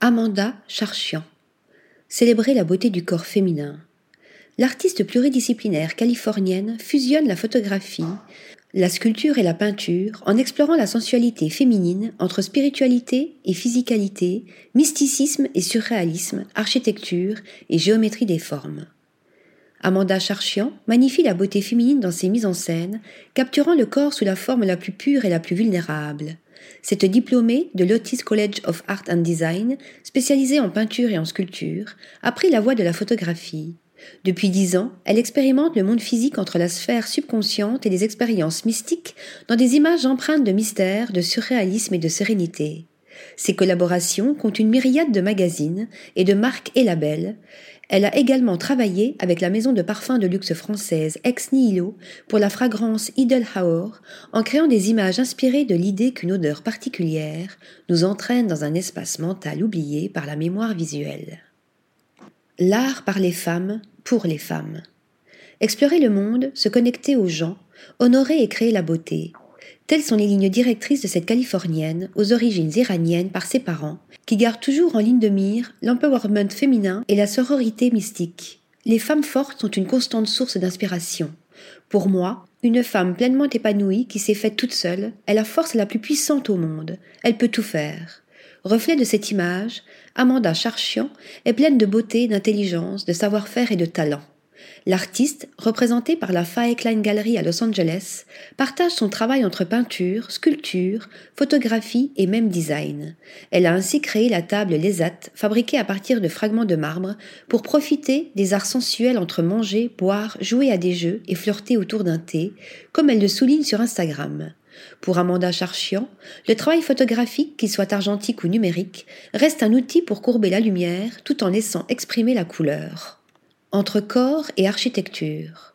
Amanda Charchian. Célébrer la beauté du corps féminin. L'artiste pluridisciplinaire californienne fusionne la photographie, la sculpture et la peinture en explorant la sensualité féminine entre spiritualité et physicalité, mysticisme et surréalisme, architecture et géométrie des formes. Amanda Charchian magnifie la beauté féminine dans ses mises en scène, capturant le corps sous la forme la plus pure et la plus vulnérable. Cette diplômée de l'Otis College of Art and Design, spécialisée en peinture et en sculpture, a pris la voie de la photographie. Depuis dix ans, elle expérimente le monde physique entre la sphère subconsciente et les expériences mystiques dans des images empreintes de mystère, de surréalisme et de sérénité. Ses collaborations comptent une myriade de magazines et de marques et labels. Elle a également travaillé avec la maison de parfums de luxe française Ex Nihilo pour la fragrance Idelhauer en créant des images inspirées de l'idée qu'une odeur particulière nous entraîne dans un espace mental oublié par la mémoire visuelle. L'art par les femmes, pour les femmes. Explorer le monde, se connecter aux gens, honorer et créer la beauté, Telles sont les lignes directrices de cette Californienne, aux origines iraniennes par ses parents, qui garde toujours en ligne de mire l'empowerment féminin et la sororité mystique. Les femmes fortes sont une constante source d'inspiration. Pour moi, une femme pleinement épanouie qui s'est faite toute seule est la force la plus puissante au monde. Elle peut tout faire. Reflet de cette image, Amanda Charchian est pleine de beauté, d'intelligence, de savoir-faire et de talent. L'artiste, représenté par la Klein Gallery à Los Angeles, partage son travail entre peinture, sculpture, photographie et même design. Elle a ainsi créé la table Lesat, fabriquée à partir de fragments de marbre, pour profiter des arts sensuels entre manger, boire, jouer à des jeux et flirter autour d'un thé, comme elle le souligne sur Instagram. Pour Amanda Charchian, le travail photographique, qu'il soit argentique ou numérique, reste un outil pour courber la lumière tout en laissant exprimer la couleur entre corps et architecture.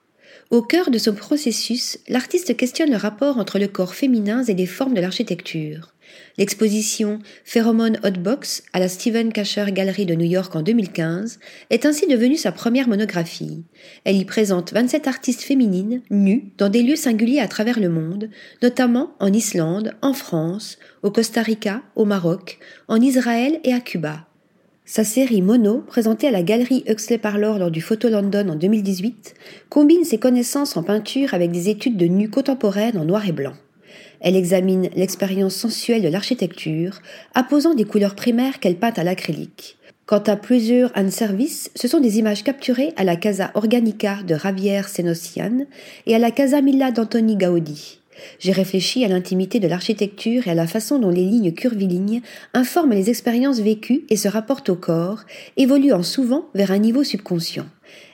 Au cœur de ce processus, l'artiste questionne le rapport entre le corps féminin et les formes de l'architecture. L'exposition Pheromone Hotbox à la Stephen Kasher Gallery de New York en 2015 est ainsi devenue sa première monographie. Elle y présente 27 artistes féminines nues dans des lieux singuliers à travers le monde, notamment en Islande, en France, au Costa Rica, au Maroc, en Israël et à Cuba. Sa série Mono, présentée à la galerie Huxley Parlor lors du Photo London en 2018, combine ses connaissances en peinture avec des études de nus contemporaines en noir et blanc. Elle examine l'expérience sensuelle de l'architecture, apposant des couleurs primaires qu'elle peint à l'acrylique. Quant à plusieurs and service, ce sont des images capturées à la Casa Organica de Javier Senosian et à la Casa Milla d'Antoni Gaudi. J'ai réfléchi à l'intimité de l'architecture et à la façon dont les lignes curvilignes informent les expériences vécues et se rapportent au corps, évoluant souvent vers un niveau subconscient,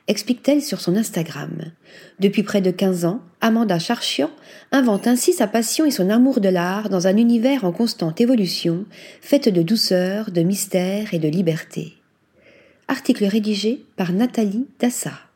explique-t-elle sur son Instagram. Depuis près de 15 ans, Amanda Charchian invente ainsi sa passion et son amour de l'art dans un univers en constante évolution, fait de douceur, de mystère et de liberté. Article rédigé par Nathalie Dassa.